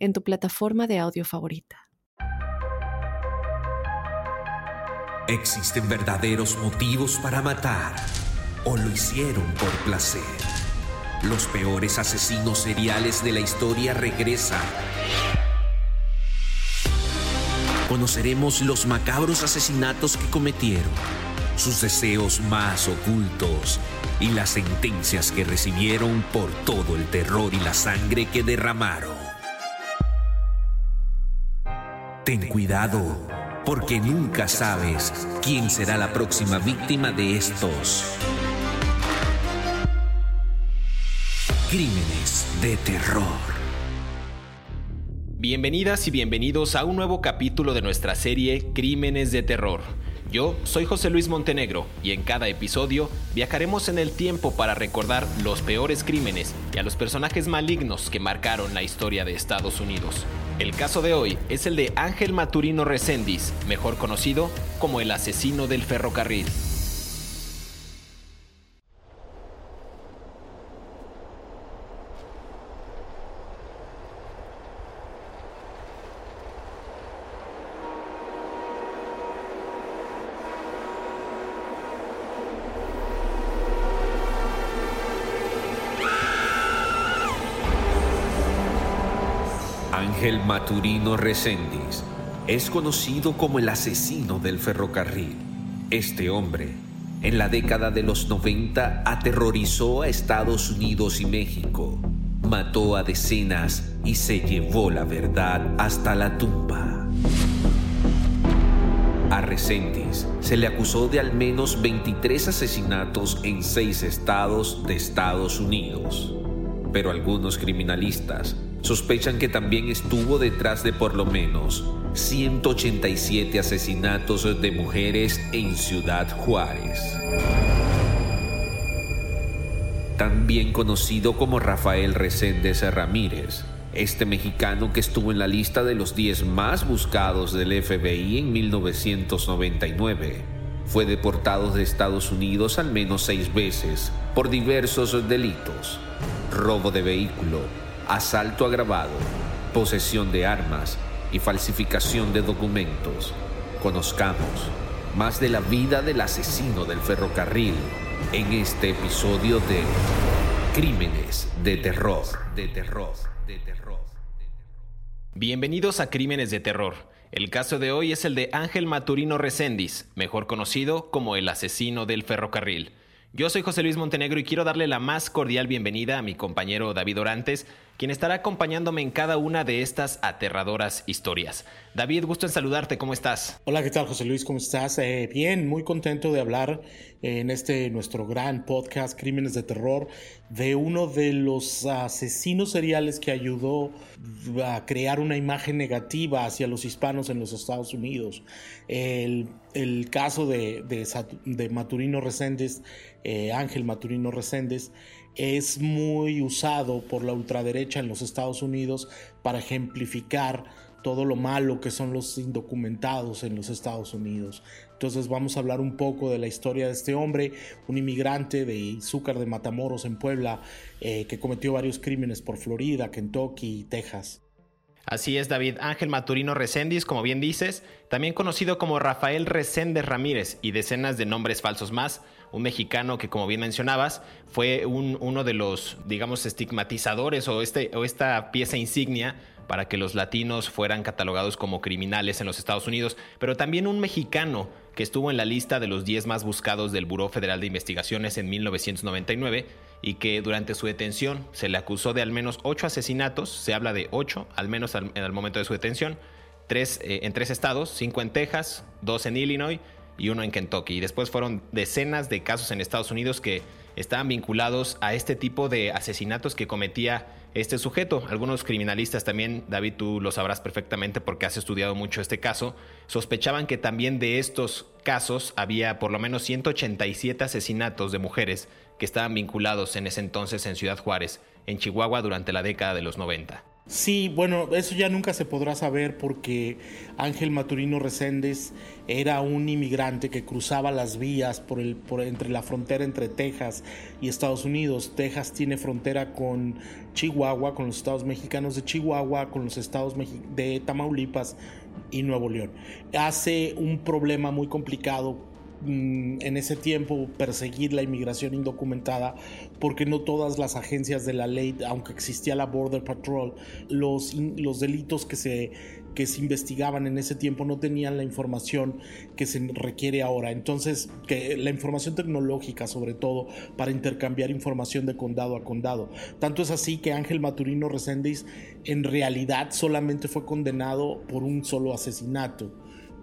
en tu plataforma de audio favorita. ¿Existen verdaderos motivos para matar o lo hicieron por placer? Los peores asesinos seriales de la historia regresan. Conoceremos los macabros asesinatos que cometieron, sus deseos más ocultos y las sentencias que recibieron por todo el terror y la sangre que derramaron. Ten cuidado, porque nunca sabes quién será la próxima víctima de estos crímenes de terror. Bienvenidas y bienvenidos a un nuevo capítulo de nuestra serie Crímenes de Terror. Yo soy José Luis Montenegro y en cada episodio viajaremos en el tiempo para recordar los peores crímenes y a los personajes malignos que marcaron la historia de Estados Unidos. El caso de hoy es el de Ángel Maturino Reséndiz, mejor conocido como el asesino del ferrocarril. Maturino Reséndiz es conocido como el asesino del ferrocarril. Este hombre, en la década de los 90, aterrorizó a Estados Unidos y México, mató a decenas y se llevó la verdad hasta la tumba. A Reséndiz se le acusó de al menos 23 asesinatos en seis estados de Estados Unidos, pero algunos criminalistas sospechan que también estuvo detrás de por lo menos 187 asesinatos de mujeres en Ciudad Juárez. También conocido como Rafael Reséndez Ramírez, este mexicano que estuvo en la lista de los 10 más buscados del FBI en 1999, fue deportado de Estados Unidos al menos seis veces por diversos delitos, robo de vehículo, asalto agravado, posesión de armas y falsificación de documentos. Conozcamos más de la vida del asesino del ferrocarril en este episodio de Crímenes de Terror, de Terror, de Terror. Bienvenidos a Crímenes de Terror. El caso de hoy es el de Ángel Maturino Reséndiz, mejor conocido como el asesino del ferrocarril. Yo soy José Luis Montenegro y quiero darle la más cordial bienvenida a mi compañero David Orantes, quien estará acompañándome en cada una de estas aterradoras historias. David, gusto en saludarte, ¿cómo estás? Hola, ¿qué tal José Luis? ¿Cómo estás? Eh, bien, muy contento de hablar en este nuestro gran podcast Crímenes de Terror de uno de los asesinos seriales que ayudó a crear una imagen negativa hacia los hispanos en los Estados Unidos. El, caso de, de, Maturino Reséndez, eh, Ángel Maturino Reséndez, es muy usado por la ultraderecha en los Estados Unidos para ejemplificar todo lo malo que son los indocumentados en los Estados Unidos. Entonces vamos a hablar un poco de la historia de este hombre, un inmigrante de Izúcar de Matamoros en Puebla, eh, que cometió varios crímenes por Florida, Kentucky y Texas. Así es, David. Ángel Maturino Reséndiz, como bien dices, también conocido como Rafael Reséndez Ramírez y decenas de nombres falsos más, un mexicano que, como bien mencionabas, fue uno de los, digamos, estigmatizadores o, este, o esta pieza insignia para que los latinos fueran catalogados como criminales en los Estados Unidos, pero también un mexicano que estuvo en la lista de los 10 más buscados del Buró Federal de Investigaciones en 1999 y que durante su detención se le acusó de al menos 8 asesinatos, se habla de 8 al menos en el momento de su detención, tres, eh, en tres estados, 5 en Texas, 2 en Illinois y uno en Kentucky. Y después fueron decenas de casos en Estados Unidos que estaban vinculados a este tipo de asesinatos que cometía este sujeto. Algunos criminalistas también, David, tú lo sabrás perfectamente porque has estudiado mucho este caso, sospechaban que también de estos casos había por lo menos 187 asesinatos de mujeres que estaban vinculados en ese entonces en Ciudad Juárez, en Chihuahua, durante la década de los 90. Sí, bueno, eso ya nunca se podrá saber porque Ángel Maturino Reséndez era un inmigrante que cruzaba las vías por el, por, entre la frontera entre Texas y Estados Unidos. Texas tiene frontera con Chihuahua, con los estados mexicanos de Chihuahua, con los estados de Tamaulipas y Nuevo León. Hace un problema muy complicado en ese tiempo perseguir la inmigración indocumentada porque no todas las agencias de la ley, aunque existía la Border Patrol, los, los delitos que se, que se investigaban en ese tiempo no tenían la información que se requiere ahora. Entonces, que la información tecnológica sobre todo para intercambiar información de condado a condado. Tanto es así que Ángel Maturino Reséndiz en realidad solamente fue condenado por un solo asesinato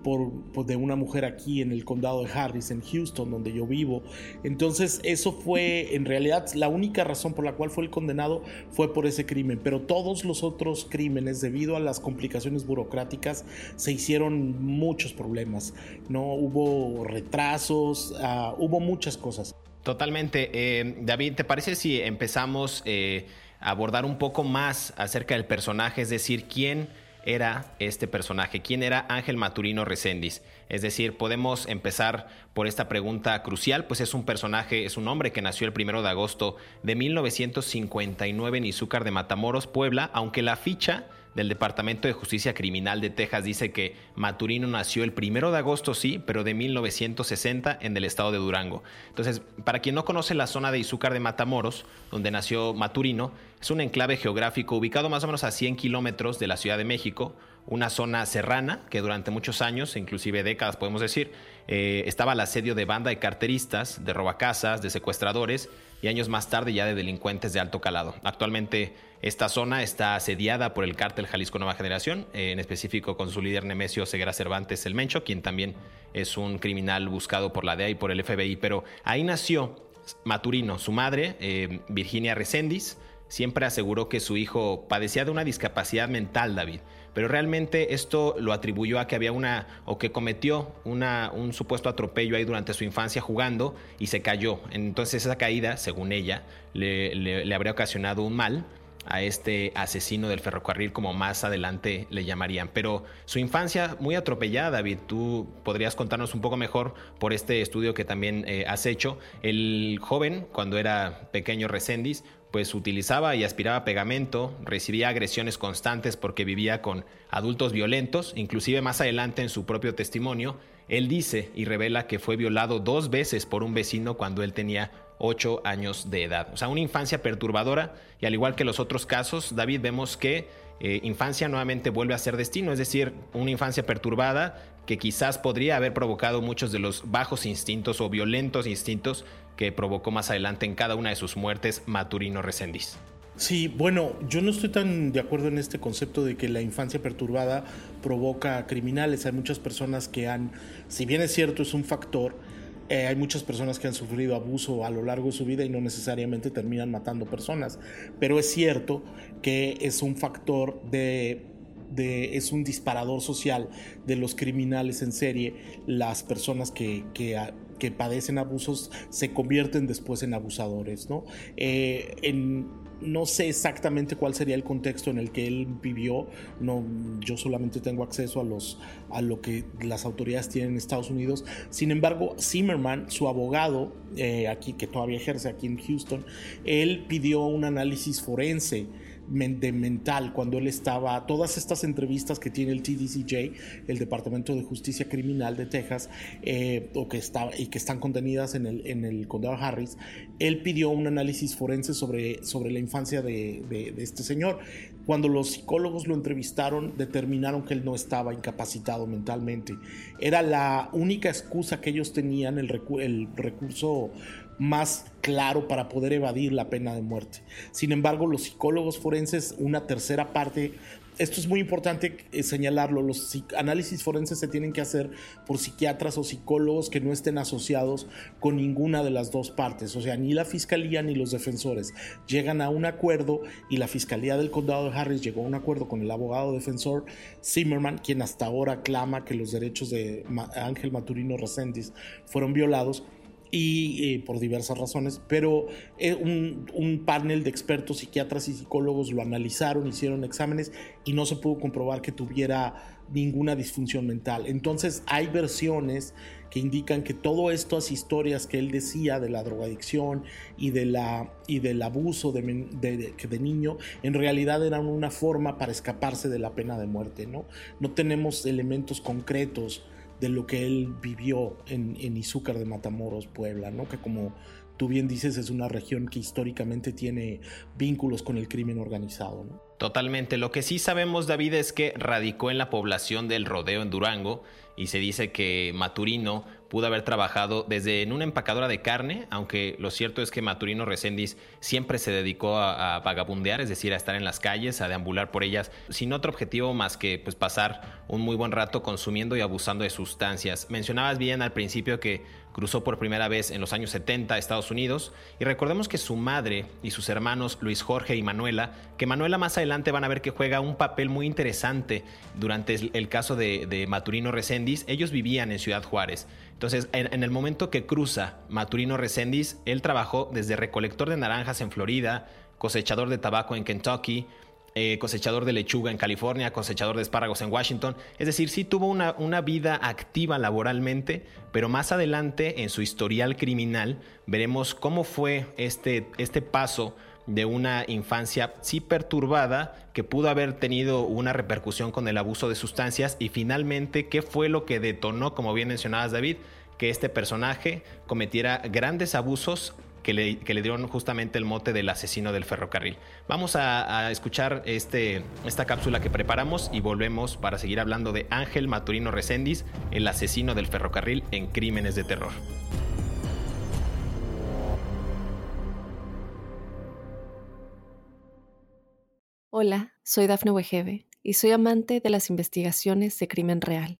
por, de una mujer aquí en el condado de Harris, en Houston, donde yo vivo. Entonces eso fue, en realidad, la única razón por la cual fue el condenado fue por ese crimen, pero todos los otros crímenes, debido a las complicaciones burocráticas, se hicieron muchos problemas, ¿no? Hubo retrasos, uh, hubo muchas cosas. Totalmente. Eh, David, ¿te parece si empezamos eh, a abordar un poco más acerca del personaje, es decir, quién era este personaje? ¿Quién era Ángel Maturino Reséndiz? Es decir, podemos empezar por esta pregunta crucial, pues es un personaje, es un hombre que nació el primero de agosto de 1959 en Izúcar de Matamoros, Puebla, aunque la ficha del Departamento de Justicia Criminal de Texas dice que Maturino nació el primero de agosto, sí, pero de 1960 en el estado de Durango. Entonces, para quien no conoce la zona de Izúcar de Matamoros, donde nació Maturino, es un enclave geográfico ubicado más o menos a 100 kilómetros de la Ciudad de México, una zona serrana que durante muchos años, inclusive décadas podemos decir, eh, estaba al asedio de banda de carteristas, de robacasas, de secuestradores y años más tarde ya de delincuentes de alto calado. Actualmente esta zona está asediada por el cártel Jalisco Nueva Generación, eh, en específico con su líder Nemesio Segura Cervantes el Mencho, quien también es un criminal buscado por la DEA y por el FBI. Pero ahí nació Maturino, su madre, eh, Virginia Reséndiz, siempre aseguró que su hijo padecía de una discapacidad mental, David. Pero realmente esto lo atribuyó a que había una, o que cometió un supuesto atropello ahí durante su infancia jugando y se cayó. Entonces esa caída, según ella, le habría ocasionado un mal a este asesino del ferrocarril, como más adelante le llamarían. Pero su infancia muy atropellada, David, tú podrías contarnos un poco mejor por este estudio que también eh, has hecho. El joven, cuando era pequeño Recendis, pues utilizaba y aspiraba pegamento, recibía agresiones constantes porque vivía con adultos violentos, inclusive más adelante en su propio testimonio, él dice y revela que fue violado dos veces por un vecino cuando él tenía 8 años de edad. O sea, una infancia perturbadora y al igual que los otros casos, David, vemos que eh, infancia nuevamente vuelve a ser destino, es decir, una infancia perturbada que quizás podría haber provocado muchos de los bajos instintos o violentos instintos que provocó más adelante en cada una de sus muertes Maturino Resendiz. Sí, bueno, yo no estoy tan de acuerdo en este concepto de que la infancia perturbada provoca criminales. Hay muchas personas que han, si bien es cierto, es un factor, eh, hay muchas personas que han sufrido abuso a lo largo de su vida y no necesariamente terminan matando personas, pero es cierto que es un factor de, es un disparador social de los criminales en serie, las personas que, que que padecen abusos se convierten después en abusadores, ¿no? Eh, no sé exactamente cuál sería el contexto en el que él vivió. No, yo solamente tengo acceso a, los, a lo que las autoridades tienen en Estados Unidos. Sin embargo, Zimmerman, su abogado, eh, aquí, que todavía ejerce aquí en Houston, él pidió un análisis forense de mental cuando él estaba, todas estas entrevistas que tiene el TDCJ, el Departamento de Justicia Criminal de Texas, eh, o que está, y que están contenidas en el, en el condado Harris, él pidió un análisis forense sobre, sobre la infancia de, de, este señor. Cuando los psicólogos lo entrevistaron, determinaron que él no estaba incapacitado mentalmente. Era la única excusa que ellos tenían, el, el recurso más claro para poder evadir la pena de muerte. Sin embargo, los psicólogos forenses, una tercera parte esto es muy importante eh, señalarlo, los análisis forenses se tienen que hacer por psiquiatras o psicólogos que no estén asociados con ninguna de las dos partes, o sea, ni la fiscalía ni los defensores llegan a un acuerdo y la fiscalía del condado de Harris llegó a un acuerdo con el abogado defensor Zimmerman, quien hasta ahora clama que los derechos de Ángel Maturino Reséndiz fueron violados y eh, por diversas razones, pero eh, un, panel de expertos psiquiatras y psicólogos lo analizaron, hicieron exámenes y no se pudo comprobar que tuviera ninguna disfunción mental. Entonces hay versiones que indican que todas estas historias que él decía de la drogadicción y, de la, y del abuso de, de, de, niño, en realidad eran una forma para escaparse de la pena de muerte. No, no tenemos elementos concretos de lo que él vivió en, en Izúcar de Matamoros, Puebla, ¿no? que como tú bien dices es una región que históricamente tiene vínculos con el crimen organizado. ¿no? Totalmente. Lo que sí sabemos, David, es que radicó en la población del rodeo en Durango y se dice que Maturino pudo haber trabajado desde en una empacadora de carne, aunque lo cierto es que Maturino Reséndiz siempre se dedicó a, vagabundear, es decir, a estar en las calles, a deambular por ellas, sin otro objetivo más que pues, pasar un muy buen rato consumiendo y abusando de sustancias. Mencionabas bien al principio que cruzó por primera vez en los años 70 a Estados Unidos y recordemos que su madre y sus hermanos Luis Jorge y Manuela, que Manuela más adelante van a ver que juega un papel muy interesante durante el caso de, Maturino Reséndiz, ellos vivían en Ciudad Juárez. Entonces, en, el momento que cruza Maturino Reséndiz, él trabajó desde recolector de naranjas en Florida, cosechador de tabaco en Kentucky, eh, cosechador de lechuga en California, cosechador de espárragos en Washington. Es decir, sí tuvo una, vida activa laboralmente, pero más adelante en su historial criminal veremos cómo fue este, este paso de una infancia sí perturbada que pudo haber tenido una repercusión con el abuso de sustancias y finalmente qué fue lo que detonó, como bien mencionabas David, que este personaje cometiera grandes abusos que le, dieron justamente el mote del asesino del ferrocarril. Vamos a, escuchar este, esta cápsula que preparamos y volvemos para seguir hablando de Ángel Maturino Reséndiz, el asesino del ferrocarril en Crímenes de Terror. Hola, soy Dafne Wegebe y soy amante de las investigaciones de crimen real.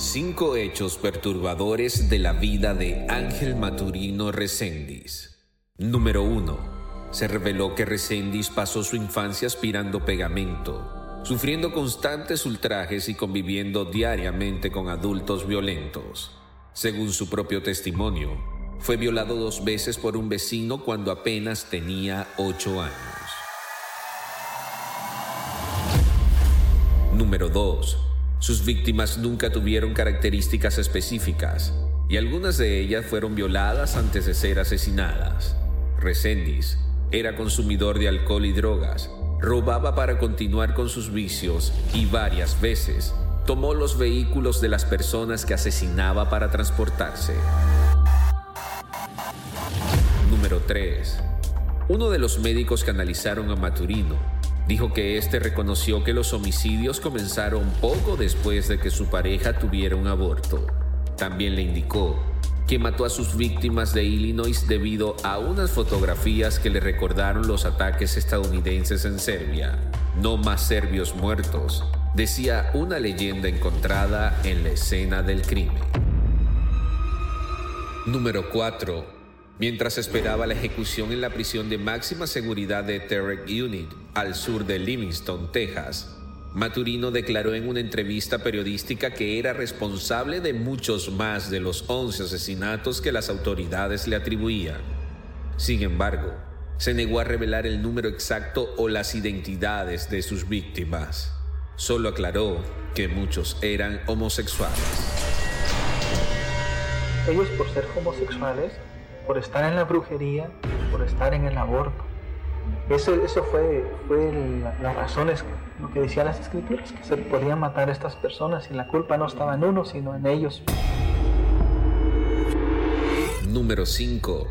Cinco hechos perturbadores de la vida de Ángel Maturino Reséndiz. Número 1. Se reveló que Reséndiz pasó su infancia aspirando pegamento, sufriendo constantes ultrajes y conviviendo diariamente con adultos violentos. Según su propio testimonio, fue violado dos veces por un vecino cuando apenas tenía ocho años. Número 2. Sus víctimas nunca tuvieron características específicas y algunas de ellas fueron violadas antes de ser asesinadas. Resendiz era consumidor de alcohol y drogas, robaba para continuar con sus vicios y varias veces tomó los vehículos de las personas que asesinaba para transportarse. Número 3. Uno de los médicos que analizaron a Maturino Dijo que este reconoció que los homicidios comenzaron poco después de que su pareja tuviera un aborto. También le indicó que mató a sus víctimas de Illinois debido a unas fotografías que le recordaron los ataques estadounidenses en Serbia. No más serbios muertos, decía una leyenda encontrada en la escena del crimen. Número 4 mientras esperaba la ejecución en la prisión de máxima seguridad de Terrec Unit, al sur de Livingston, Texas. Maturino declaró en una entrevista periodística que era responsable de muchos más de los 11 asesinatos que las autoridades le atribuían. Sin embargo, se negó a revelar el número exacto o las identidades de sus víctimas. Solo aclaró que muchos eran homosexuales. Ellos por ser homosexuales por estar en la brujería, por estar en el aborto, Eso, eso fue, fue las razones, lo que decían las escrituras, que se podían matar a estas personas y la culpa no estaba en uno, sino en ellos. Número 5.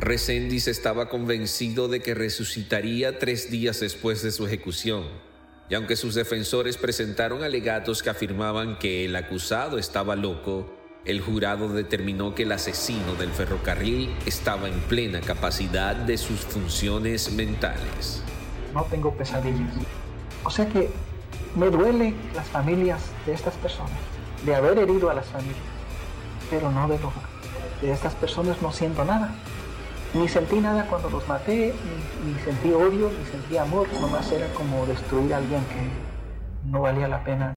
Resendiz estaba convencido de que resucitaría tres días después de su ejecución, y aunque sus defensores presentaron alegatos que afirmaban que el acusado estaba loco, el jurado determinó que el asesino del ferrocarril estaba en plena capacidad de sus funciones mentales. No tengo pesadillas. O sea que me duele las familias de estas personas, de haber herido a las familias, pero no de, de estas personas no siento nada. Ni sentí nada cuando los maté, ni, ni sentí odio, ni sentí amor, nomás era como destruir a alguien que no valía la pena.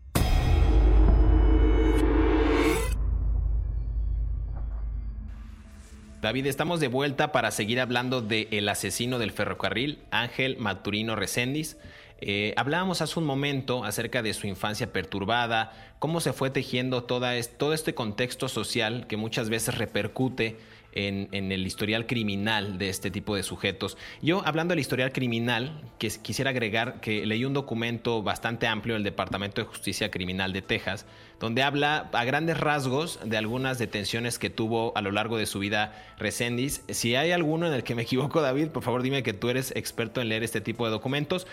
David, estamos de vuelta para seguir hablando del el asesino del ferrocarril, Ángel Maturino Reséndiz. Eh, hablábamos hace un momento acerca de su infancia perturbada, cómo se fue tejiendo toda todo este contexto social que muchas veces repercute en, el historial criminal de este tipo de sujetos. Yo, hablando del historial criminal, que quisiera agregar que leí un documento bastante amplio del Departamento de Justicia Criminal de Texas, donde habla a grandes rasgos de algunas detenciones que tuvo a lo largo de su vida Resendiz. Si hay alguno en el que me equivoco, David, por favor dime que tú eres experto en leer este tipo de documentos.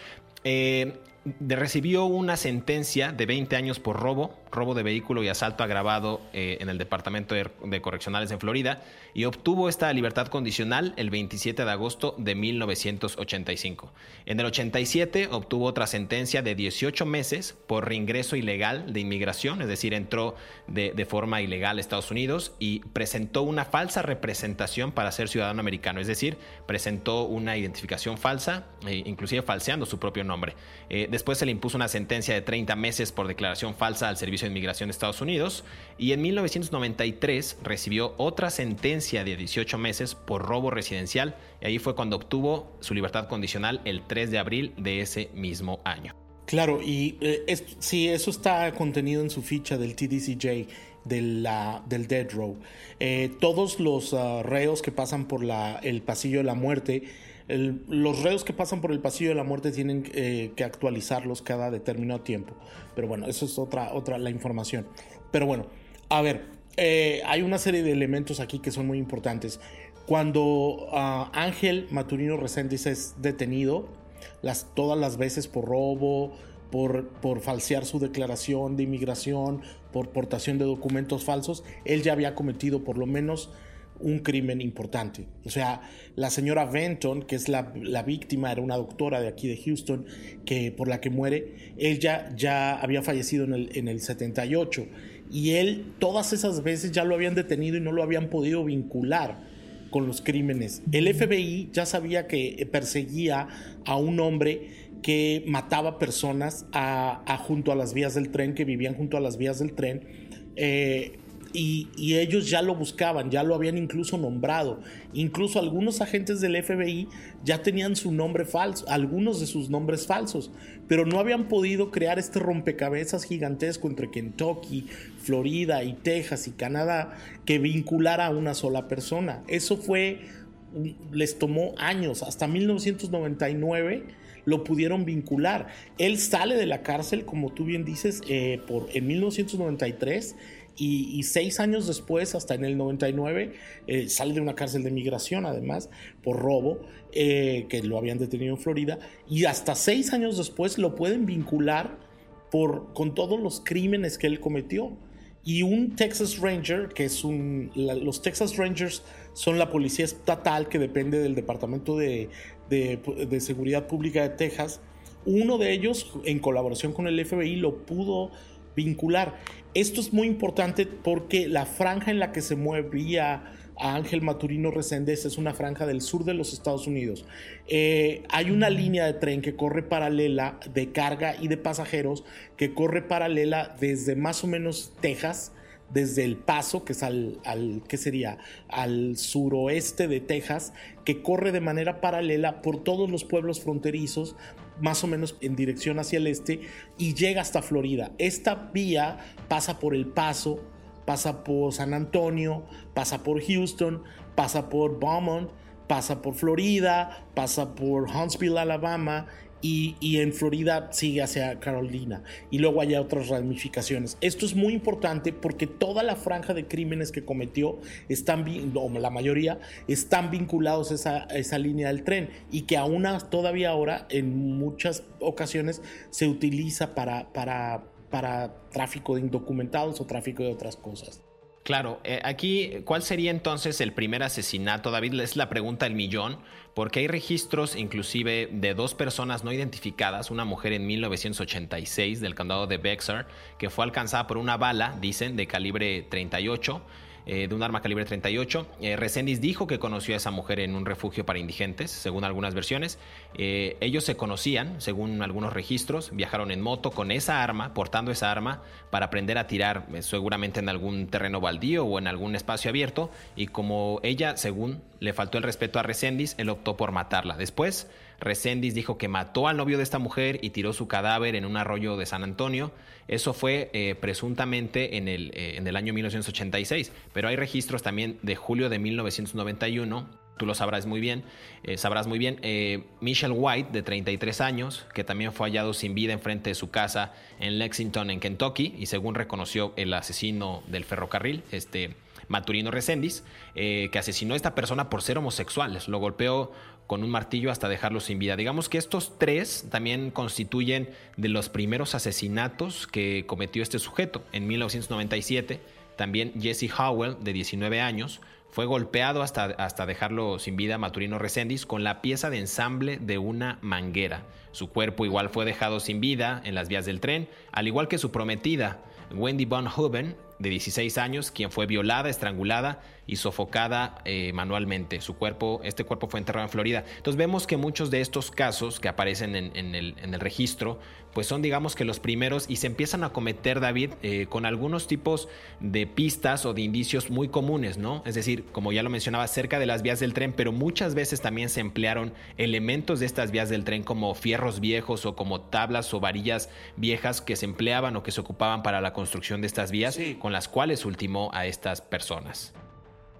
Eh, recibió una sentencia de 20 años por robo, robo de vehículo y asalto agravado eh, en el Departamento de, Correccionales en Florida y obtuvo esta libertad condicional el 27 de agosto de 1985. En el 87 obtuvo otra sentencia de 18 meses por reingreso ilegal de inmigración, es decir, entró de, de forma ilegal a Estados Unidos y presentó una falsa representación para ser ciudadano americano, es decir, presentó una identificación falsa, e inclusive falseando su propio nombre. Eh, después se le impuso una sentencia de 30 meses por declaración falsa al Servicio de Inmigración de Estados Unidos y en 1993 recibió otra sentencia de 18 meses por robo residencial y ahí fue cuando obtuvo su libertad condicional el 3 de abril de ese mismo año. Claro, y eh, sí, eso está contenido en su ficha del TDCJ del, del Dead Row. Eh, todos los ah, reos que pasan por la, el pasillo de la muerte los reos que pasan por el pasillo de la muerte tienen eh, que actualizarlos cada determinado tiempo. Pero bueno, eso es otra, otra la información. Pero bueno, a ver, eh, hay una serie de elementos aquí que son muy importantes. Cuando ah, Ángel Maturino Reséndiz es detenido, las, todas las veces por robo, por, por, falsear su declaración de inmigración, por portación de documentos falsos, él ya había cometido por lo menos un crimen importante. O sea, la señora Benton, que es la, víctima, era una doctora de aquí de Houston, que por la que muere, ella ya había fallecido en el, en el 78 y él todas esas veces ya lo habían detenido y no lo habían podido vincular con los crímenes. El FBI ya sabía que perseguía a un hombre que mataba personas a, junto a las vías del tren, que vivían junto a las vías del tren. Eh, y, ellos ya lo buscaban, ya lo habían incluso nombrado. Incluso algunos agentes del FBI ya tenían su nombre falso, algunos de sus nombres falsos, pero no habían podido crear este rompecabezas gigantesco entre Kentucky, Florida y Texas y Canadá que vinculara a una sola persona. Eso fue, les tomó años, hasta 1999 lo pudieron vincular. Él sale de la cárcel, como tú bien dices, eh, por, en 1993 y, seis años después, hasta en el 99, eh, sale de una cárcel de migración, además, por robo, eh, que lo habían detenido en Florida, y hasta seis años después lo pueden vincular por, con todos los crímenes que él cometió. Y un Texas Ranger, que es un... los Texas Rangers son la policía estatal que depende del Departamento de, de Seguridad Pública de Texas. Uno de ellos, en colaboración con el FBI, lo pudo vincular. Esto es muy importante porque la franja en la que se movía a Ángel Maturino Reséndez es una franja del sur de los Estados Unidos. Eh, hay una línea de tren que corre paralela de carga y de pasajeros que corre paralela desde más o menos Texas desde El Paso, que es al, al sería? Al suroeste de Texas, que corre de manera paralela por todos los pueblos fronterizos, más o menos en dirección hacia el este, y llega hasta Florida. Esta vía pasa por El Paso, pasa por San Antonio, pasa por Houston, pasa por Beaumont, pasa por Florida, pasa por Huntsville, Alabama, y, en Florida sigue hacia Carolina y luego hay otras ramificaciones. Esto es muy importante porque toda la franja de crímenes que cometió están, o la mayoría, están vinculados a esa, esa línea del tren y que aún todavía ahora en muchas ocasiones se utiliza para, para, para tráfico de indocumentados o tráfico de otras cosas. Claro, eh, aquí, ¿cuál sería entonces el primer asesinato? David, es la pregunta del millón, porque hay registros inclusive de dos personas no identificadas, una mujer en 1986 del condado de Bexar, que fue alcanzada por una bala, dicen, de calibre 38 eh, de un arma calibre 38. Eh, Resendiz dijo que conoció a esa mujer en un refugio para indigentes, según algunas versiones. Eh, ellos se conocían, según algunos registros, viajaron en moto con esa arma, portando esa arma, para aprender a tirar seguramente en algún terreno baldío o en algún espacio abierto. Y como ella, según le faltó el respeto a Resendiz, él optó por matarla. Después, Resendiz dijo que mató al novio de esta mujer y tiró su cadáver en un arroyo de San Antonio. Eso fue eh, presuntamente en el, eh, en el año 1986, pero hay registros también de julio de 1991 tú lo sabrás muy bien, eh, sabrás muy bien, Michelle White, de 33 años, que también fue hallado sin vida enfrente de su casa en Lexington, en Kentucky, y según reconoció el asesino del ferrocarril, este Maturino Resendiz, que asesinó a esta persona por ser homosexuales, lo golpeó con un martillo hasta dejarlo sin vida. Digamos que estos tres también constituyen de los primeros asesinatos que cometió este sujeto. En 1997, también Jesse Howell, de 19 años, fue golpeado hasta, hasta dejarlo sin vida Maturino Resendiz con la pieza de ensamble de una manguera. Su cuerpo igual fue dejado sin vida en las vías del tren, al igual que su prometida, Wendy Von Huben, de 16 años, quien fue violada, estrangulada y sofocada eh, manualmente. Su cuerpo, este cuerpo fue enterrado en Florida. Entonces vemos que muchos de estos casos que aparecen en, el, en el, registro, pues son digamos que los primeros y se empiezan a cometer, David, eh, con algunos tipos de pistas o de indicios muy comunes, ¿no? Es decir, como ya lo mencionaba, cerca de las vías del tren, pero muchas veces también se emplearon elementos de estas vías del tren como fierros viejos o como tablas o varillas viejas que se empleaban o que se ocupaban para la construcción de estas vías, con las cuales ultimó a estas personas.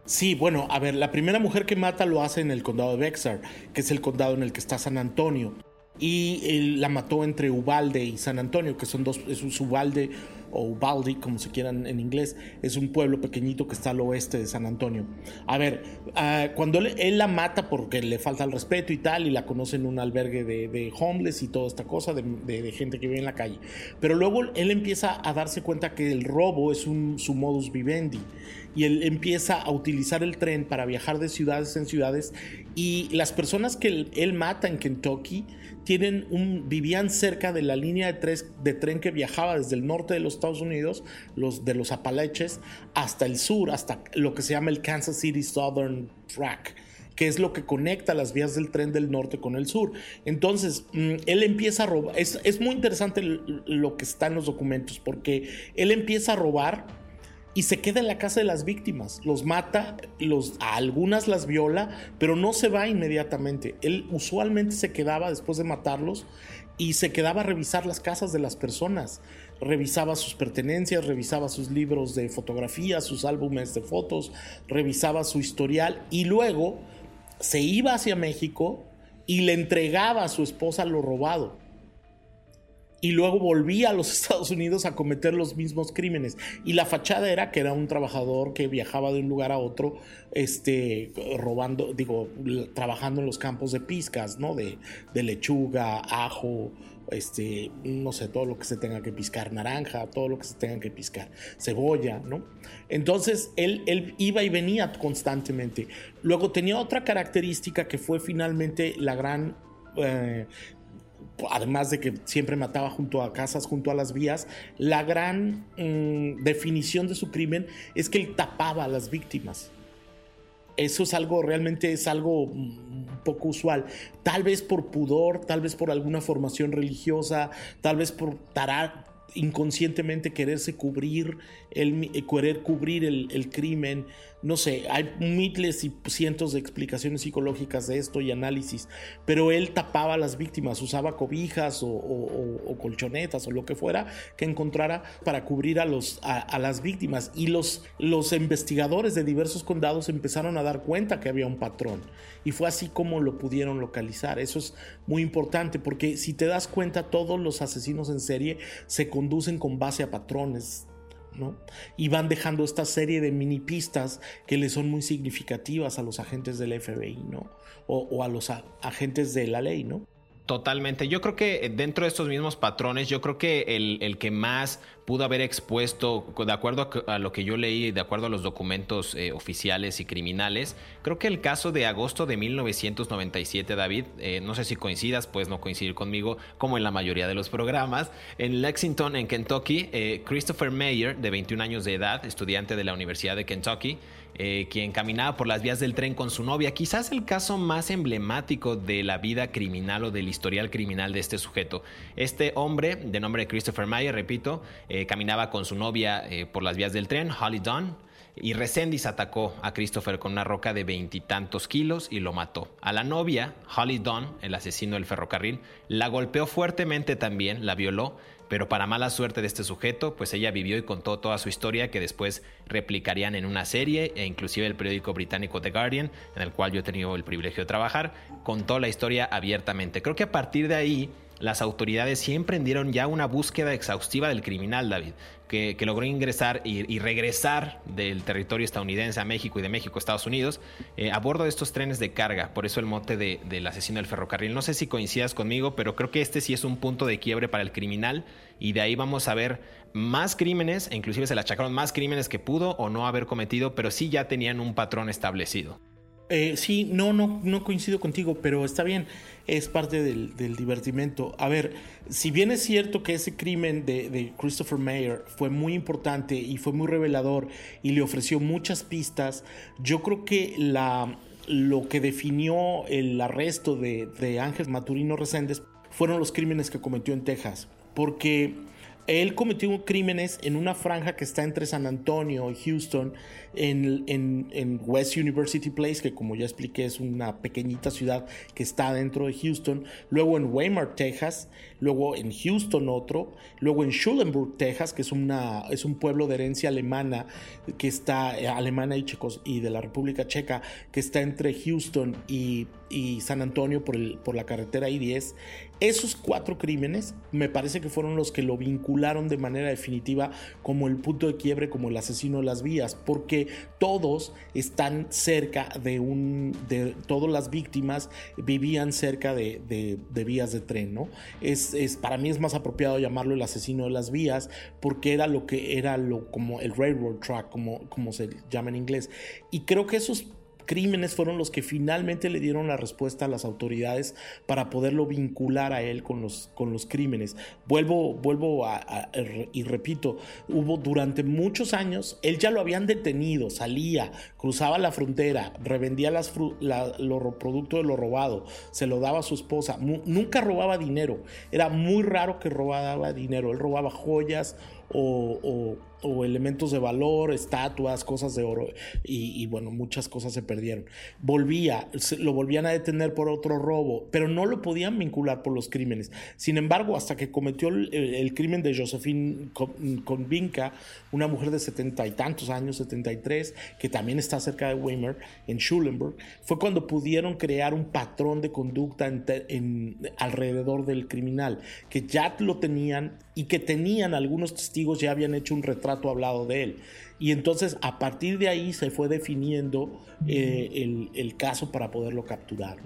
Sí, bueno, a ver, la primera mujer que mata lo hace en el condado de Bexar, que es el condado en el que está San Antonio. Y la mató entre Ubalde y San Antonio, que son dos, es un Ubalde o Ubalde, como se quieran en inglés, es un pueblo pequeñito que está al oeste de San Antonio. A ver, ah, cuando él, la mata porque le falta el respeto y tal, y la conoce en un albergue de, homeless y toda esta cosa, de, gente que vive en la calle. Pero luego él empieza a darse cuenta que el robo es un, su modus vivendi y él empieza a utilizar el tren para viajar de ciudades en ciudades y las personas que él, mata en Kentucky tienen vivían cerca de la línea de, de, tren que viajaba desde el norte de los Estados Unidos, los, de los Apalaches, hasta el sur, hasta lo que se llama el Kansas City Southern Track que es lo que conecta las vías del tren del norte con el sur. Entonces, mm, él empieza a robar, es, es muy interesante lo que está en los documentos, porque él empieza a robar y se queda en la casa de las víctimas. Los mata, los, a algunas las viola, pero no se va inmediatamente. Él usualmente se quedaba después de matarlos y se quedaba a revisar las casas de las personas. Revisaba sus pertenencias, revisaba sus libros de fotografía, sus álbumes de fotos, revisaba su historial y luego se iba hacia México y le entregaba a su esposa lo robado y luego volvía a los Estados Unidos a cometer los mismos crímenes. Y la fachada era que era un trabajador que viajaba de un lugar a otro, este, robando, digo, trabajando en los campos de piscas, ¿no? De, lechuga, ajo, este, no sé, todo lo que se tenga que piscar, naranja, todo lo que se tenga que piscar, cebolla, ¿no? Entonces él, él iba y venía constantemente. Luego tenía otra característica que fue finalmente la gran eh, además de que siempre mataba junto a casas, junto a las vías, la gran mm, definición de su crimen es que él tapaba a las víctimas. Eso es algo, realmente es algo un poco usual. Tal vez por pudor, tal vez por alguna formación religiosa, tal vez por tarar, inconscientemente quererse cubrir el, querer cubrir el, crimen. No sé, hay miles y cientos de explicaciones psicológicas de esto y análisis, pero él tapaba a las víctimas, usaba cobijas o, colchonetas o lo que fuera que encontrara para cubrir a, a, las víctimas. Y los, los investigadores de diversos condados empezaron a dar cuenta que había un patrón. Y fue así como lo pudieron localizar. Eso es muy importante porque si te das cuenta, todos los asesinos en serie se conducen con base a patrones y van dejando esta serie de mini pistas que le son muy significativas a los agentes del FBI, ¿no? O, a los agentes de la ley, ¿no? Totalmente. Yo creo que dentro de estos mismos patrones, yo creo que el, que más pudo haber expuesto, de acuerdo a, lo que yo leí, de acuerdo a los documentos eh, oficiales y criminales, creo que el caso de agosto de 1997, David, eh, no sé si coincidas, puedes no coincidir conmigo, como en la mayoría de los programas, en Lexington, en Kentucky, eh, Christopher Mayer, de 21 años de edad, estudiante de la Universidad de Kentucky, eh, quien caminaba por las vías del tren con su novia, quizás el caso más emblemático de la vida criminal o del historial criminal de este sujeto. Este hombre, de nombre Christopher Mayer, repito, eh, caminaba con su novia eh, por las vías del tren, Holly Dunn, y Resendiz atacó a Christopher con una roca de veintitantos kilos y lo mató. A la novia, Holly Dunn, el asesino del ferrocarril, la golpeó fuertemente también, la violó, pero para mala suerte de este sujeto, pues ella vivió y contó toda su historia que después replicarían en una serie e inclusive el periódico británico The Guardian, en el cual yo he tenido el privilegio de trabajar, contó la historia abiertamente. Creo que a partir de ahí las autoridades sí emprendieron ya una búsqueda exhaustiva del criminal, David, que, logró ingresar y, regresar del territorio estadounidense a México y de México a Estados Unidos eh, a bordo de estos trenes de carga. Por eso el mote del asesino del ferrocarril. No sé si coincidas conmigo, pero creo que este sí es un punto de quiebre para el criminal y de ahí vamos a ver más crímenes, e inclusive se le achacaron más crímenes que pudo o no haber cometido, pero sí ya tenían un patrón establecido. Eh, sí, no, no, no coincido contigo, pero está bien, es parte del, divertimento. A ver, si bien es cierto que ese crimen de, Christopher Mayer fue muy importante y fue muy revelador y le ofreció muchas pistas, yo creo que la, lo que definió el arresto de, de Ángel Maturino Reséndez fueron los crímenes que cometió en Texas, porque él cometió crímenes en una franja que está entre San Antonio y Houston, en, West University Place, que como ya expliqué es una pequeñita ciudad que está dentro de Houston, luego en Weimar, Texas, luego en Houston otro, luego en Schulenburg, Texas, que es, una, es un pueblo de herencia alemana que está, eh, alemana y, checos, y de la República Checa, que está entre Houston y, y San Antonio por, el, por la carretera I-10, esos cuatro crímenes me parece que fueron los que lo vincularon de manera definitiva como el punto de quiebre, como el asesino de las vías, porque todos están cerca de un, de todas las víctimas vivían cerca de, de, vías de tren, ¿no? Es, es, para mí es más apropiado llamarlo el asesino de las vías, porque era lo que era lo como el railroad track, como, como se llama en inglés. Y creo que esos crímenes fueron los que finalmente le dieron la respuesta a las autoridades para poderlo vincular a él con los, con los crímenes. Vuelvo, vuelvo y repito, hubo durante muchos años, él ya lo habían detenido, salía, cruzaba la frontera, revendía los productos de lo robado, se lo daba a su esposa, nunca robaba dinero, era muy raro que robaba dinero, él robaba joyas o, elementos de valor, estatuas, cosas de oro y, bueno, muchas cosas se perdieron. Volvía, lo volvían a detener por otro robo, pero no lo podían vincular por los crímenes. Sin embargo, hasta que cometió el, crimen de Josephine Convinca, una mujer de setenta y tantos años, 73, que también está cerca de Weimar, en Schulenburg, fue cuando pudieron crear un patrón de conducta en, alrededor del criminal, que ya lo tenían y que tenían algunos testigos ya habían hecho un retrato hablado de él. Y entonces a partir de ahí se fue definiendo eh, el, caso para poderlo capturar.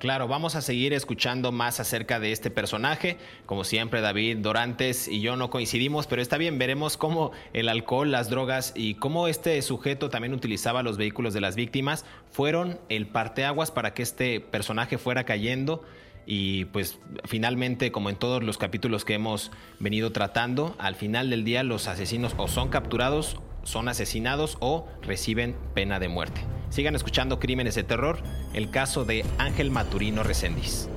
Claro, vamos a seguir escuchando más acerca de este personaje. Como siempre, David Dorantes y yo no coincidimos, pero está bien, veremos cómo el alcohol, las drogas y cómo este sujeto también utilizaba los vehículos de las víctimas fueron el parteaguas para que este personaje fuera cayendo y pues finalmente, como en todos los capítulos que hemos venido tratando, al final del día los asesinos o son capturados, son asesinados o reciben pena de muerte. Sigan escuchando Crímenes de Terror, el caso de Ángel Maturino Reséndiz.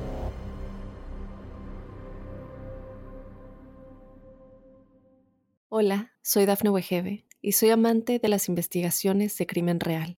Hola, soy Dafne Wegebe y soy amante de las investigaciones de crimen real.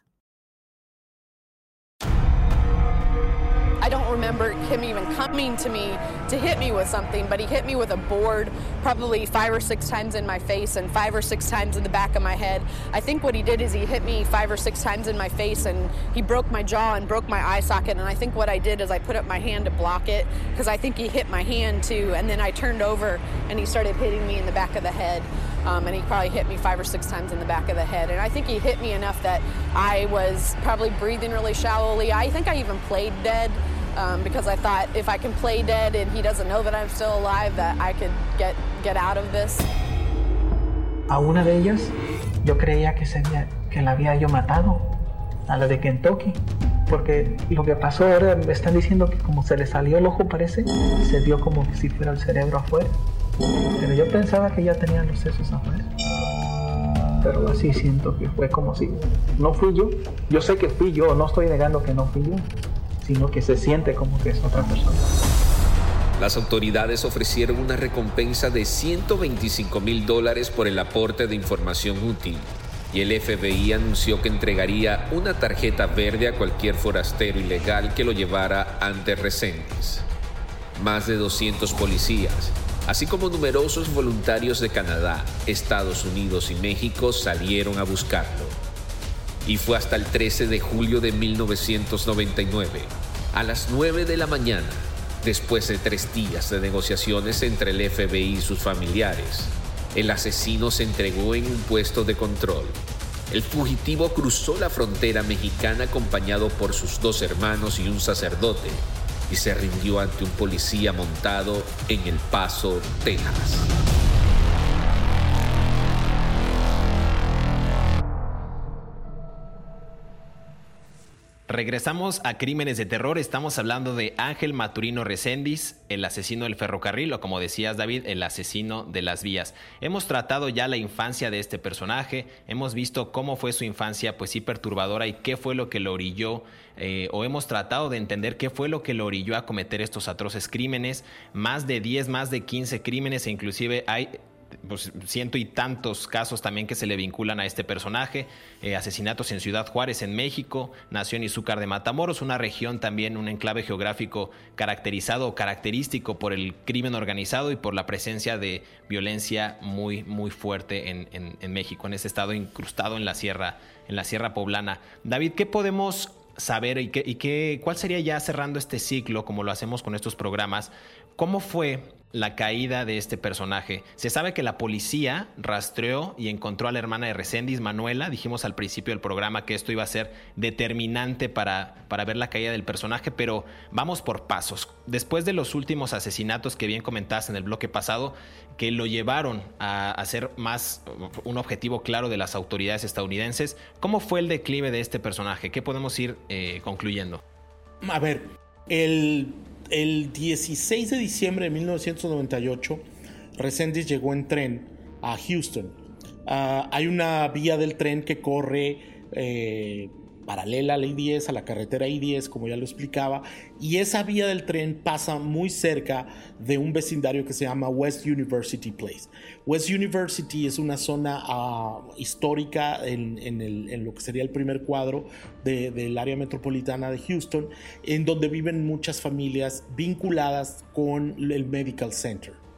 Don't remember him even coming to me to hit me with something, but he hit me with a board probably five or six times in my face and five or six times in the back of my head. I think what he did is he hit me five or six times in my face and he broke my jaw and broke my eye socket. And I think what I did is I put up my hand to block it because I think he hit my hand too. And then I turned over and he started hitting me in the back of the head. Um, and he probably hit me five or six times in the back of the head. And I think he hit me enough that I was probably breathing really shallowly. I think I even played dead um, because I thought if I can play dead and he doesn't know that I'm still alive, that I could get, get out of this. A una de ellas, yo creía que, sería, que la había yo matado, a la de Kentucky. Porque lo que pasó ahora me están diciendo que como se le salió el ojo parece, se vio como si fuera el cerebro afuera. Pero yo pensaba que ya tenían los sesos afuera. Pero así siento que fue como si no fui yo. Yo sé que fui yo, no estoy negando que no fui yo, sino que se siente como que es otra persona. Las autoridades ofrecieron una recompensa de 125 mil dólares por el aporte de información útil y el FBI anunció que entregaría una tarjeta verde a cualquier forastero ilegal que lo llevara ante Resendiz. Más de 200 policías, así como numerosos voluntarios de Canadá, Estados Unidos y México salieron a buscarlo. Y fue hasta el 13 de julio de 1999, a las 9 de la mañana, después de tres días de negociaciones entre el FBI y sus familiares, el asesino se entregó en un puesto de control. El fugitivo cruzó la frontera mexicana acompañado por sus dos hermanos y un sacerdote y se rindió ante un policía montado en El Paso, Texas. Regresamos a Crímenes de Terror. Estamos hablando de Ángel Maturino Reséndiz, el asesino del ferrocarril, o como decías David, el asesino de las vías. Hemos tratado ya la infancia de este personaje, hemos visto cómo fue su infancia, pues sí, perturbadora y qué fue lo que lo orilló, eh, o hemos tratado de entender qué fue lo que lo orilló a cometer estos atroces crímenes. Más de 10, más de 15 crímenes, e inclusive hay pues, ciento y tantos casos también que se le vinculan a este personaje. Eh, asesinatos en Ciudad Juárez, en México, nació en Izúcar de Matamoros, una región también, un enclave geográfico caracterizado o característico por el crimen organizado y por la presencia de violencia muy, muy fuerte en, en México, en ese estado incrustado en la sierra, en la sierra poblana. David, ¿qué podemos saber y, qué, y qué, cuál sería ya cerrando este ciclo, como lo hacemos con estos programas, cómo fue la caída de este personaje. Se sabe que la policía rastreó y encontró a la hermana de Resendiz, Manuela. Dijimos al principio del programa que esto iba a ser determinante para, para ver la caída del personaje, pero vamos por pasos. Después de los últimos asesinatos que bien comentaste en el bloque pasado, que lo llevaron a, a ser más un objetivo claro de las autoridades estadounidenses, ¿cómo fue el declive de este personaje? ¿Qué podemos ir eh, concluyendo? A ver, el el 16 de diciembre de 1998, Resendiz llegó en tren a Houston. Ah, hay una vía del tren que corre eh, paralela a la I-10, a la carretera I-10, como ya lo explicaba, y esa vía del tren pasa muy cerca de un vecindario que se llama West University Place. West University es una zona uh, histórica en, lo que sería el primer cuadro de, del área metropolitana de Houston, en donde viven muchas familias vinculadas con el Medical Center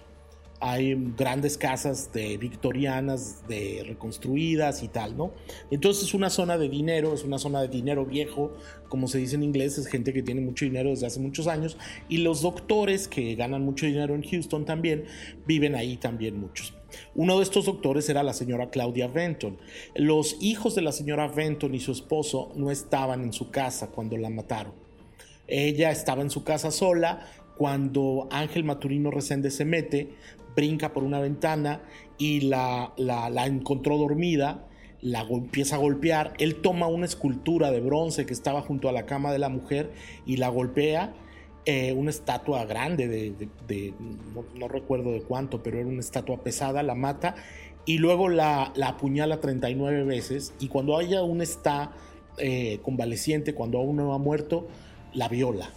hay grandes casas de victorianas, de reconstruidas y tal, ¿no? Entonces es una zona de dinero, es una zona de dinero viejo, como se dice en inglés, es gente que tiene mucho dinero desde hace muchos años, y los doctores que ganan mucho dinero en Houston también, viven ahí también muchos. Uno de estos doctores era la señora Claudia Venton. Los hijos de la señora Venton y su esposo no estaban en su casa cuando la mataron. Ella estaba en su casa sola, cuando Ángel Maturino Resende se mete, brinca por una ventana y la, la, encontró dormida, la empieza a golpear. Él toma una escultura de bronce que estaba junto a la cama de la mujer y la golpea. Eh, una estatua grande de, no, recuerdo de cuánto, pero era una estatua pesada, la mata y luego la, la apuñala 39 veces y cuando ella aún está eh, convaleciente, cuando aún no ha muerto, la viola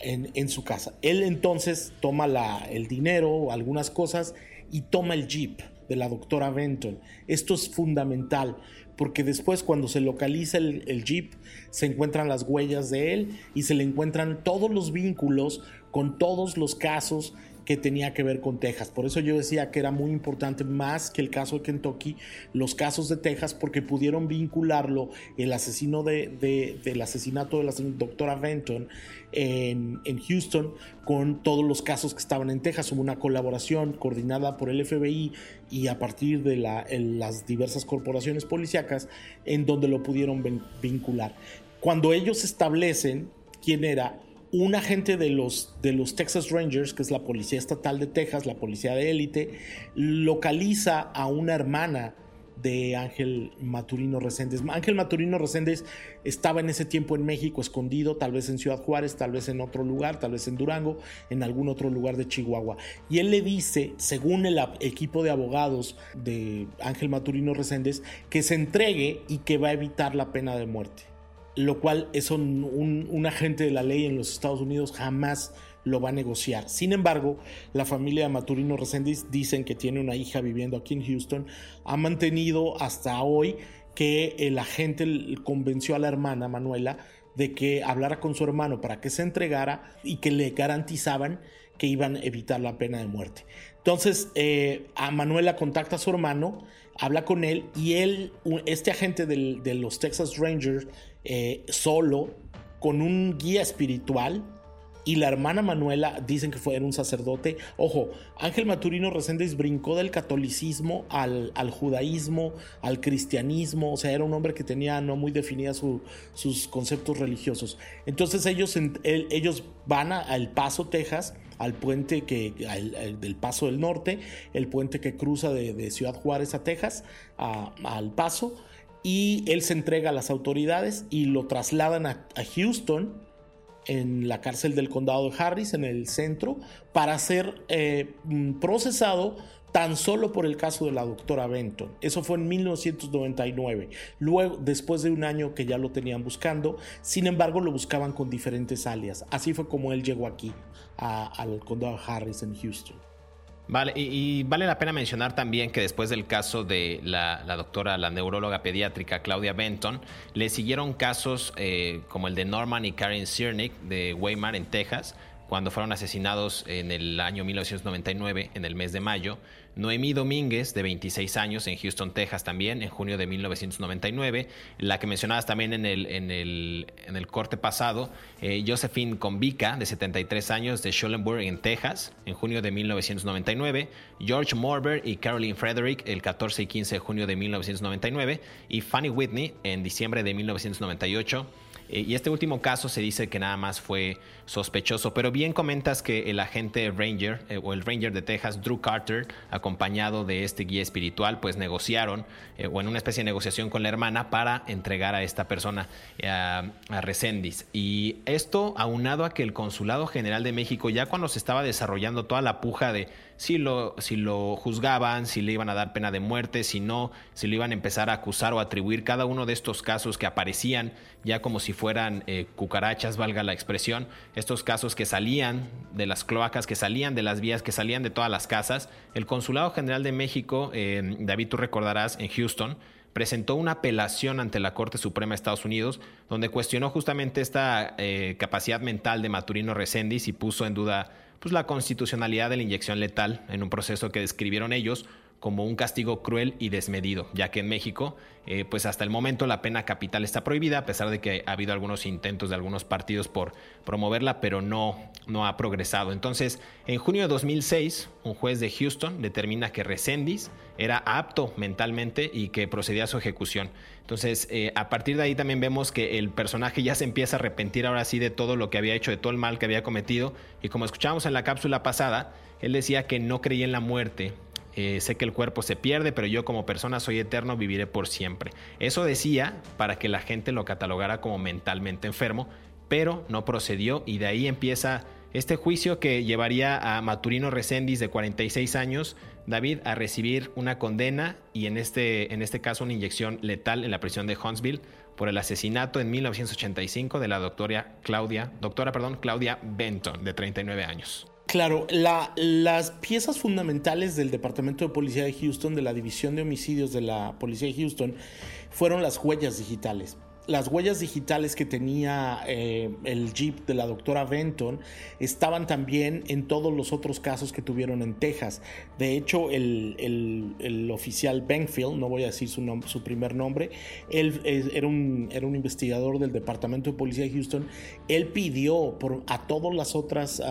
en, su casa. Él entonces toma la, el dinero algunas cosas y toma el jeep de la doctora Benton. Esto es fundamental porque después cuando se localiza el, jeep se encuentran las huellas de él y se le encuentran todos los vínculos con todos los casos que tenía que ver con Texas. Por eso yo decía que era muy importante más que el caso de Kentucky, los casos de Texas, porque pudieron vincularlo, el asesino de, del asesinato de la doctora Benton en, Houston, con todos los casos que estaban en Texas. Hubo una colaboración coordinada por el FBI y a partir de las diversas corporaciones policíacas en donde lo pudieron vincular. Cuando ellos establecen quién era, un agente de los, de los Texas Rangers, que es la policía estatal de Texas, la policía de élite, localiza a una hermana de Ángel Maturino Reséndez. Ángel Maturino Reséndez estaba en ese tiempo en México escondido, tal vez en Ciudad Juárez, tal vez en otro lugar, tal vez en Durango, en algún otro lugar de Chihuahua. Y él le dice, según el equipo de abogados de Ángel Maturino Reséndez, que se entregue y que va a evitar la pena de muerte lo cual es un, agente de la ley en los Estados Unidos jamás lo va a negociar. Sin embargo, la familia de Maturino Resendiz dicen que tiene una hija viviendo aquí en Houston, ha mantenido hasta hoy que el agente convenció a la hermana Manuela de que hablara con su hermano para que se entregara y que le garantizaban que iban a evitar la pena de muerte. Entonces, eh, a Manuela contacta a su hermano, habla con él y él, este agente de los Texas Rangers, eh, solo, con un guía espiritual. Y la hermana Manuela dicen que fue un sacerdote. Ojo, Ángel Maturino Reséndez brincó del catolicismo al, al, judaísmo, al cristianismo. O sea, era un hombre que tenía no muy definidas sus conceptos religiosos. Entonces ellos, ellos van a El Paso, Texas, al puente que, del Paso del Norte, el puente que cruza de, Ciudad Juárez a Texas, al Paso y él se entrega a las autoridades y lo trasladan a, Houston, en la cárcel del condado de Harris, en el centro, para ser eh, mm, procesado tan solo por el caso de la doctora Benton. Eso fue en 1999, luego después de un año que ya lo tenían buscando, sin embargo lo buscaban con diferentes alias. Así fue como él llegó aquí, al condado de Harris en Houston. Vale, y, vale la pena mencionar también que después del caso de la, doctora, la neuróloga pediátrica Claudia Benton, le siguieron casos eh, como el de Norman y Karen Siernick de Weimar en Texas, cuando fueron asesinados en el año 1999, en el mes de mayo. Noemí Domínguez, de 26 años, en Houston, Texas también, en junio de 1999. La que mencionabas también en el, en el, en el corte pasado, eh, Josephine Convica, de 73 años, de Schulenburg, en Texas, en junio de 1999. George Morber y Caroline Frederick, el 14 y 15 de junio de 1999. Y Fanny Whitney, en diciembre de 1998. Eh, y este último caso se dice que nada más fue sospechoso, pero bien comentas que el agente Ranger eh, o el Ranger de Texas, Drew Carter, acompañado de este guía espiritual, pues negociaron eh, o en una especie de negociación con la hermana para entregar a esta persona, a, a Resendis. Y esto aunado a que el Consulado General de México ya cuando se estaba desarrollando toda la puja de si lo, si lo juzgaban, si le iban a dar pena de muerte, si no, si lo iban a empezar a acusar o atribuir cada uno de estos casos que aparecían ya como si fueran eh, cucarachas, valga la expresión, estos casos que salían de las cloacas, que salían de las vías, que salían de todas las casas. El Consulado General de México, eh, David, tú recordarás, en Houston, presentó una apelación ante la Corte Suprema de Estados Unidos, donde cuestionó justamente esta eh, capacidad mental de Maturino Reséndiz y puso en duda pues, la constitucionalidad de la inyección letal en un proceso que describieron ellos como un castigo cruel y desmedido, ya que en México, eh, pues hasta el momento la pena capital está prohibida, a pesar de que ha habido algunos intentos de algunos partidos por promoverla, pero no, no ha progresado. Entonces, en junio de 2006, un juez de Houston determina que Resendis era apto mentalmente y que procedía a su ejecución. Entonces, eh, a partir de ahí también vemos que el personaje ya se empieza a arrepentir ahora sí de todo lo que había hecho, de todo el mal que había cometido. Y como escuchamos en la cápsula pasada, él decía que no creía en la muerte eh, sé que el cuerpo se pierde, pero yo como persona soy eterno, viviré por siempre. Eso decía para que la gente lo catalogara como mentalmente enfermo, pero no procedió y de ahí empieza este juicio que llevaría a Maturino Reséndiz de 46 años, David, a recibir una condena y en este, en este caso una inyección letal en la prisión de Huntsville por el asesinato en 1985 de la doctora Claudia, doctora, perdón, Claudia Benton, de 39 años. Claro, las piezas fundamentales del Departamento de Policía de Houston, de la División de Homicidios de la Policía de Houston, fueron las huellas digitales las huellas digitales que tenía eh, el Jeep de la doctora Benton estaban también en todos los otros casos que tuvieron en Texas. De hecho, el, oficial Bankfield, no voy a decir su, su primer nombre, él era, un, era un investigador del Departamento de Policía de Houston, él pidió por, a todas las otras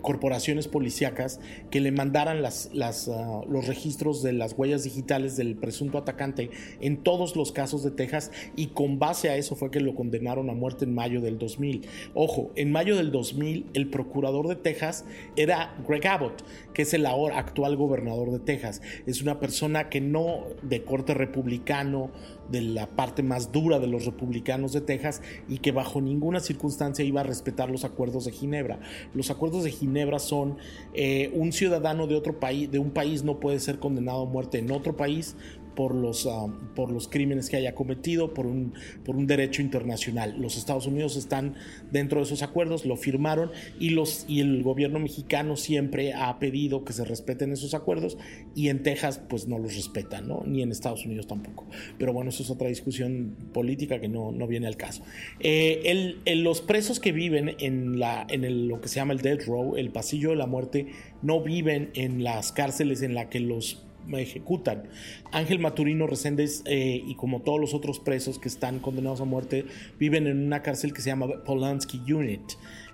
corporaciones policíacas que le mandaran las, las, ah, los registros de las huellas digitales del presunto atacante en todos los casos de Texas y con base a eso fue que lo condenaron a muerte en mayo del 2000. Ojo, en mayo del 2000 el procurador de Texas era Greg Abbott, que es el ahora actual gobernador de Texas. Es una persona que no de corte republicano, de la parte más dura de los republicanos de Texas y que bajo ninguna circunstancia iba a respetar los acuerdos de Ginebra. Los acuerdos de Ginebra son eh, un ciudadano de otro país, de un país no puede ser condenado a muerte en otro país por los, ah, por los crímenes que haya cometido, por un, por un derecho internacional. Los Estados Unidos están dentro de esos acuerdos, lo firmaron y, los, y el gobierno mexicano siempre ha pedido que se respeten esos acuerdos y en Texas pues no los respetan, ¿no? ni en Estados Unidos tampoco. Pero bueno, eso es otra discusión política que no, no viene al caso. Eh, el, los presos que viven en, la, en lo que se llama el Death Row, el pasillo de la muerte, no viven en las cárceles en las que los ejecutan. Ángel Maturino Reséndez eh, y como todos los otros presos que están condenados a muerte viven en una cárcel que se llama Polanski Unit.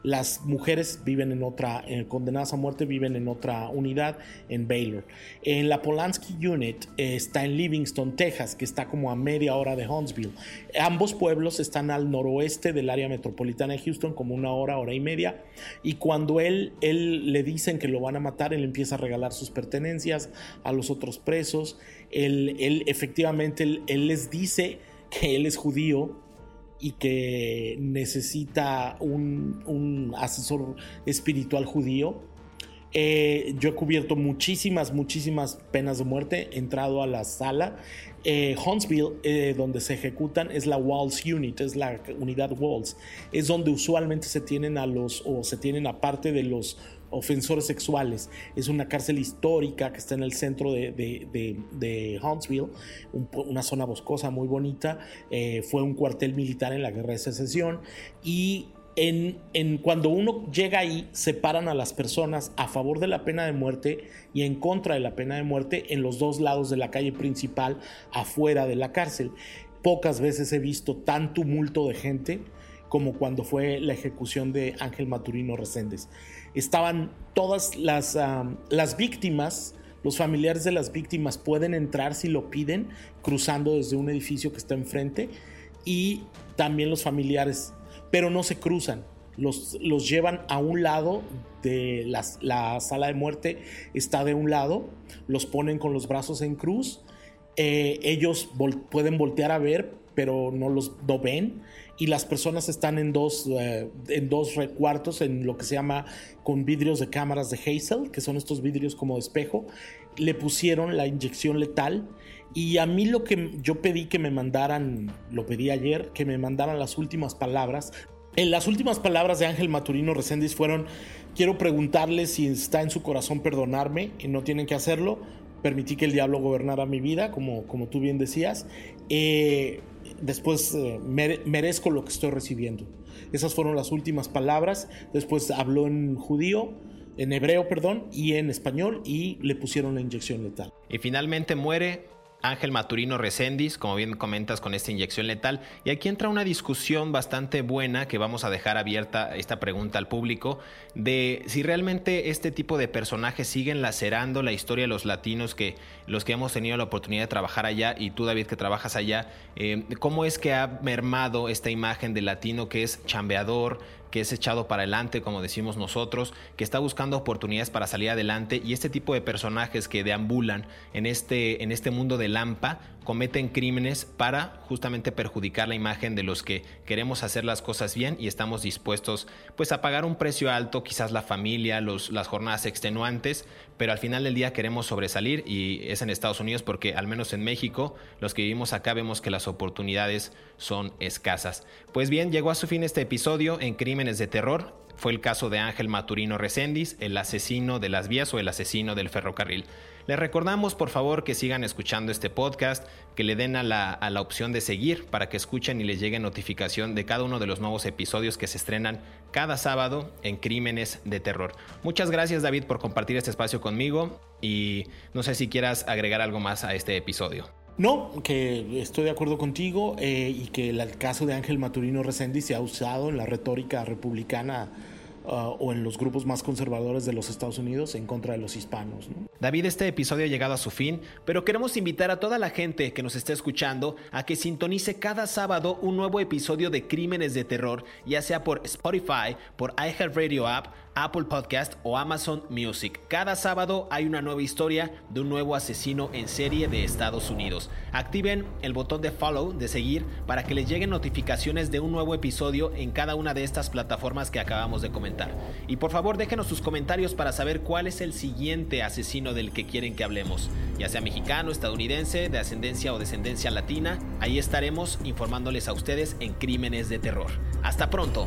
Las mujeres viven en otra, eh, condenadas a muerte viven en otra unidad en Baylor. En la Polanski Unit eh, está en Livingston, Texas, que está como a media hora de Huntsville. Ambos pueblos están al noroeste del área metropolitana de Houston, como una hora, hora y media. Y cuando él, él le dicen que lo van a matar, él empieza a regalar sus pertenencias a los otros presos. Él, él efectivamente, él les dice que él es judío y que necesita un, asesor espiritual judío. Eh, yo he cubierto muchísimas, muchísimas penas de muerte, he entrado a la sala. Eh, Huntsville, eh, donde se ejecutan, es la Walls Unit, es la unidad Walls. Es donde usualmente se tienen a los, o se tienen aparte de los ofensores sexuales. Es una cárcel histórica que está en el centro de, Huntsville, una zona boscosa muy bonita. Eh, fue un cuartel militar en la guerra de secesión y en, cuando uno llega ahí, separan a las personas a favor de la pena de muerte y en contra de la pena de muerte en los dos lados de la calle principal, afuera de la cárcel. Pocas veces he visto tan tumulto de gente como cuando fue la ejecución de Ángel Maturino Reséndez estaban todas las, las víctimas, los familiares de las víctimas pueden entrar si lo piden, cruzando desde un edificio que está enfrente, y también los familiares, pero no se cruzan. Los, los llevan a un lado de la sala de muerte, está de un lado, los ponen con los brazos en cruz, eh, ellos pueden voltear a ver, pero no los no ven y las personas están en dos, eh, en dos cuartos en lo que se llama con vidrios de cámaras de Hazel, que son estos vidrios como de espejo. Le pusieron la inyección letal y a mí lo que yo pedí que me mandaran, lo pedí ayer, que me mandaran las últimas palabras. En las últimas palabras de Ángel Maturino Reséndiz fueron, quiero preguntarle si está en su corazón perdonarme y no tienen que hacerlo. Permití que el diablo gobernara mi vida, como, como tú bien decías. Eh, después eh, merezco lo que estoy recibiendo. Esas fueron las últimas palabras. Después habló en judío, en hebreo, perdón, y en español y le pusieron la inyección letal. Y finalmente muere Ángel Maturino Recendis, como bien comentas con esta inyección letal. Y aquí entra una discusión bastante buena que vamos a dejar abierta esta pregunta al público de si realmente este tipo de personajes siguen lacerando la historia de los latinos que los que hemos tenido la oportunidad de trabajar allá y tú David que trabajas allá, eh, ¿cómo es que ha mermado esta imagen de latino que es chambeador, que es echado para adelante, como decimos nosotros, que está buscando oportunidades para salir adelante y este tipo de personajes que deambulan en este, en este mundo de Lampa cometen crímenes para justamente perjudicar la imagen de los que queremos hacer las cosas bien y estamos dispuestos pues a pagar un precio alto, quizás la familia, los, las jornadas extenuantes, pero al final del día queremos sobresalir y es en Estados Unidos porque al menos en México los que vivimos acá vemos que las oportunidades son escasas. Pues bien, llegó a su fin este episodio en Crímenes de Terror. Fue el caso de Ángel Maturino Recendis, el asesino de las vías o el asesino del ferrocarril. Les recordamos por favor que sigan escuchando este podcast, que le den a la, a la, opción de seguir para que escuchen y les llegue notificación de cada uno de los nuevos episodios que se estrenan cada sábado en Crímenes de Terror. Muchas gracias David por compartir este espacio conmigo y no sé si quieras agregar algo más a este episodio. No, que estoy de acuerdo contigo eh, y que el caso de Ángel Maturino Resendi se ha usado en la retórica republicana Uh, o en los grupos más conservadores de los Estados Unidos en contra de los hispanos. ¿no? David, este episodio ha llegado a su fin, pero queremos invitar a toda la gente que nos esté escuchando a que sintonice cada sábado un nuevo episodio de Crímenes de Terror, ya sea por Spotify, por iHeartRadio App, Apple Podcast o Amazon Music. Cada sábado hay una nueva historia de un nuevo asesino en serie de Estados Unidos. Activen el botón de follow, de seguir, para que les lleguen notificaciones de un nuevo episodio en cada una de estas plataformas que acabamos de comentar. Y por favor déjenos sus comentarios para saber cuál es el siguiente asesino del que quieren que hablemos, ya sea mexicano, estadounidense, de ascendencia o descendencia latina. Ahí estaremos informándoles a ustedes en Crímenes de Terror. Hasta pronto.